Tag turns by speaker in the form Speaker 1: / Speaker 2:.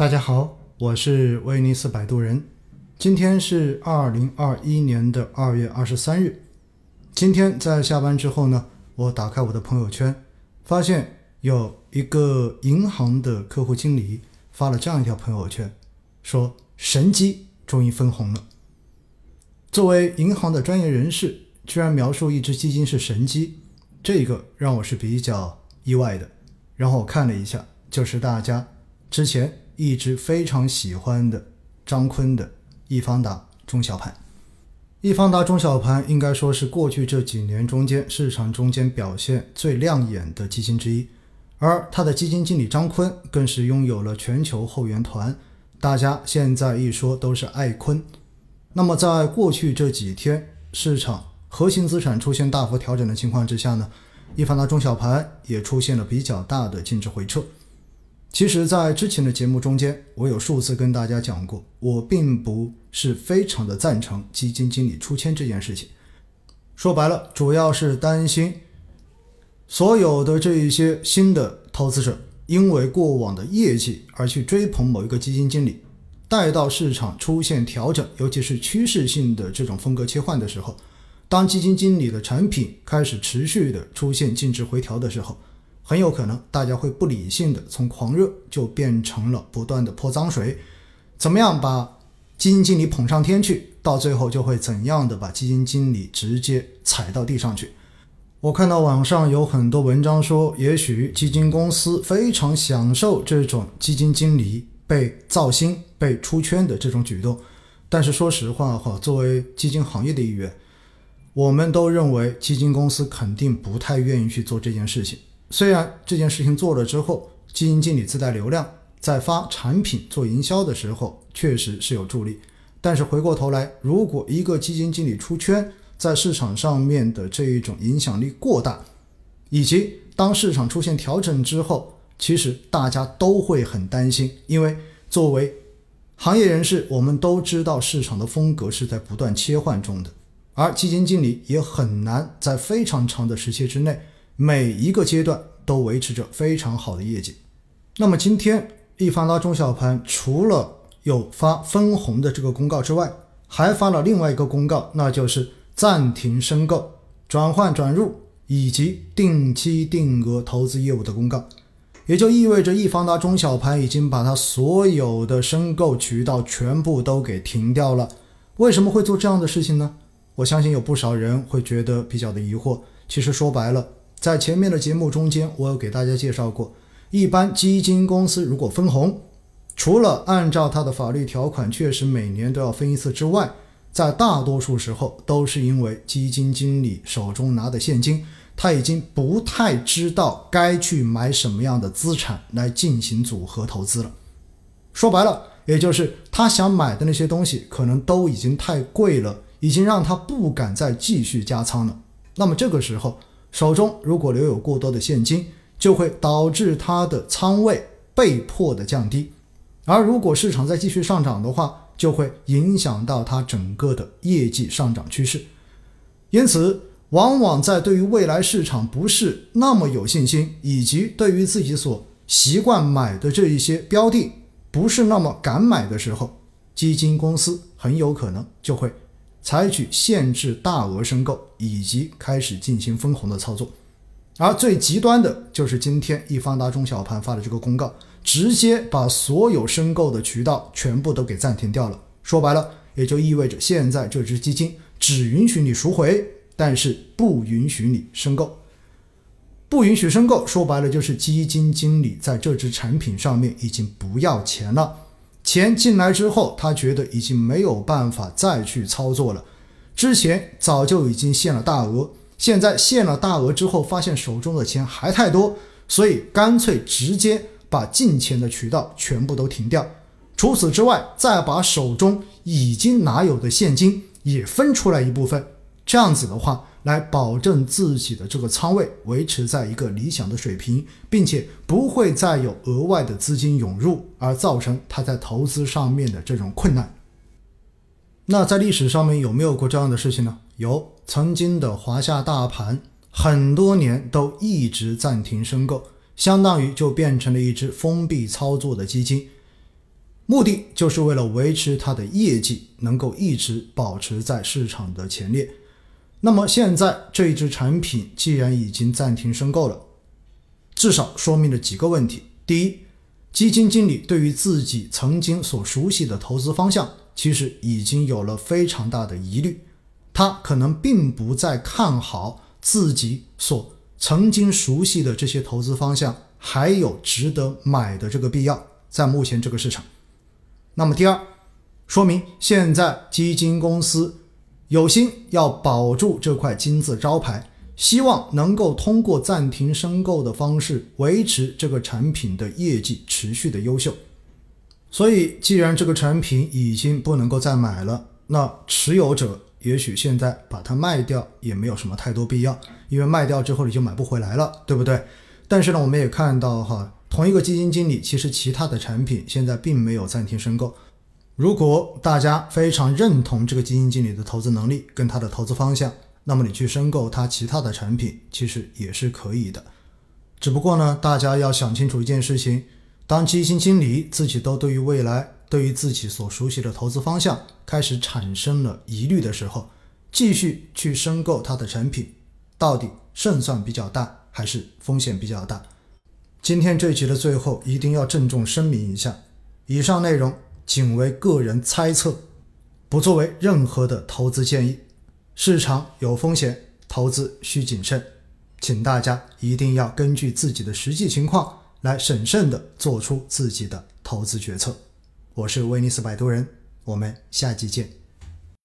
Speaker 1: 大家好，我是威尼斯摆渡人。今天是二零二一年的二月二十三日。今天在下班之后呢，我打开我的朋友圈，发现有一个银行的客户经理发了这样一条朋友圈，说神机终于分红了。作为银行的专业人士，居然描述一只基金是神机，这个让我是比较意外的。然后我看了一下，就是大家之前。一直非常喜欢的张坤的易方达中小盘，易方达中小盘应该说是过去这几年中间市场中间表现最亮眼的基金之一，而他的基金经理张坤更是拥有了全球后援团，大家现在一说都是爱坤。那么在过去这几天市场核心资产出现大幅调整的情况之下呢，易方达中小盘也出现了比较大的净值回撤。其实，在之前的节目中间，我有数次跟大家讲过，我并不是非常的赞成基金经理出签这件事情。说白了，主要是担心所有的这一些新的投资者，因为过往的业绩而去追捧某一个基金经理，待到市场出现调整，尤其是趋势性的这种风格切换的时候，当基金经理的产品开始持续的出现净值回调的时候。很有可能大家会不理性的从狂热就变成了不断的泼脏水，怎么样把基金经理捧上天去，到最后就会怎样的把基金经理直接踩到地上去。我看到网上有很多文章说，也许基金公司非常享受这种基金经理被造星、被出圈的这种举动，但是说实话哈，作为基金行业的一员，我们都认为基金公司肯定不太愿意去做这件事情。虽然这件事情做了之后，基金经理自带流量，在发产品做营销的时候确实是有助力，但是回过头来，如果一个基金经理出圈，在市场上面的这一种影响力过大，以及当市场出现调整之后，其实大家都会很担心，因为作为行业人士，我们都知道市场的风格是在不断切换中的，而基金经理也很难在非常长的时期之内。每一个阶段都维持着非常好的业绩。那么今天易方达中小盘除了有发分红的这个公告之外，还发了另外一个公告，那就是暂停申购、转换转入以及定期定额投资业务的公告。也就意味着易方达中小盘已经把它所有的申购渠道全部都给停掉了。为什么会做这样的事情呢？我相信有不少人会觉得比较的疑惑。其实说白了。在前面的节目中间，我有给大家介绍过，一般基金公司如果分红，除了按照它的法律条款确实每年都要分一次之外，在大多数时候都是因为基金经理手中拿的现金，他已经不太知道该去买什么样的资产来进行组合投资了。说白了，也就是他想买的那些东西可能都已经太贵了，已经让他不敢再继续加仓了。那么这个时候，手中如果留有过多的现金，就会导致他的仓位被迫的降低，而如果市场再继续上涨的话，就会影响到他整个的业绩上涨趋势。因此，往往在对于未来市场不是那么有信心，以及对于自己所习惯买的这一些标的不是那么敢买的时候，基金公司很有可能就会。采取限制大额申购以及开始进行分红的操作，而最极端的就是今天易方达中小盘发的这个公告，直接把所有申购的渠道全部都给暂停掉了。说白了，也就意味着现在这只基金只允许你赎回，但是不允许你申购。不允许申购，说白了就是基金经理在这只产品上面已经不要钱了。钱进来之后，他觉得已经没有办法再去操作了。之前早就已经限了大额，现在限了大额之后，发现手中的钱还太多，所以干脆直接把进钱的渠道全部都停掉。除此之外，再把手中已经拿有的现金也分出来一部分。这样子的话。来保证自己的这个仓位维持在一个理想的水平，并且不会再有额外的资金涌入，而造成他在投资上面的这种困难。那在历史上面有没有过这样的事情呢？有，曾经的华夏大盘很多年都一直暂停申购，相当于就变成了一只封闭操作的基金。目的就是为了维持它的业绩能够一直保持在市场的前列。那么现在这一支产品既然已经暂停申购了，至少说明了几个问题：第一，基金经理对于自己曾经所熟悉的投资方向，其实已经有了非常大的疑虑，他可能并不再看好自己所曾经熟悉的这些投资方向，还有值得买的这个必要，在目前这个市场。那么第二，说明现在基金公司有心要保住这块金字招牌，希望能够通过暂停申购的方式维持这个产品的业绩持续的优秀。所以，既然这个产品已经不能够再买了，那持有者也许现在把它卖掉也没有什么太多必要，因为卖掉之后你就买不回来了，对不对？但是呢，我们也看到哈。同一个基金经理，其实其他的产品现在并没有暂停申购。如果大家非常认同这个基金经理的投资能力跟他的投资方向，那么你去申购他其他的产品，其实也是可以的。只不过呢，大家要想清楚一件事情：当基金经理自己都对于未来、对于自己所熟悉的投资方向开始产生了疑虑的时候，继续去申购他的产品，到底胜算比较大还是风险比较大？今天这集的最后，一定要郑重声明一下：以上内容仅为个人猜测，不作为任何的投资建议。市场有风险，投资需谨慎，请大家一定要根据自己的实际情况来审慎的做出自己的投资决策。我是威尼斯摆渡人，我们下期见。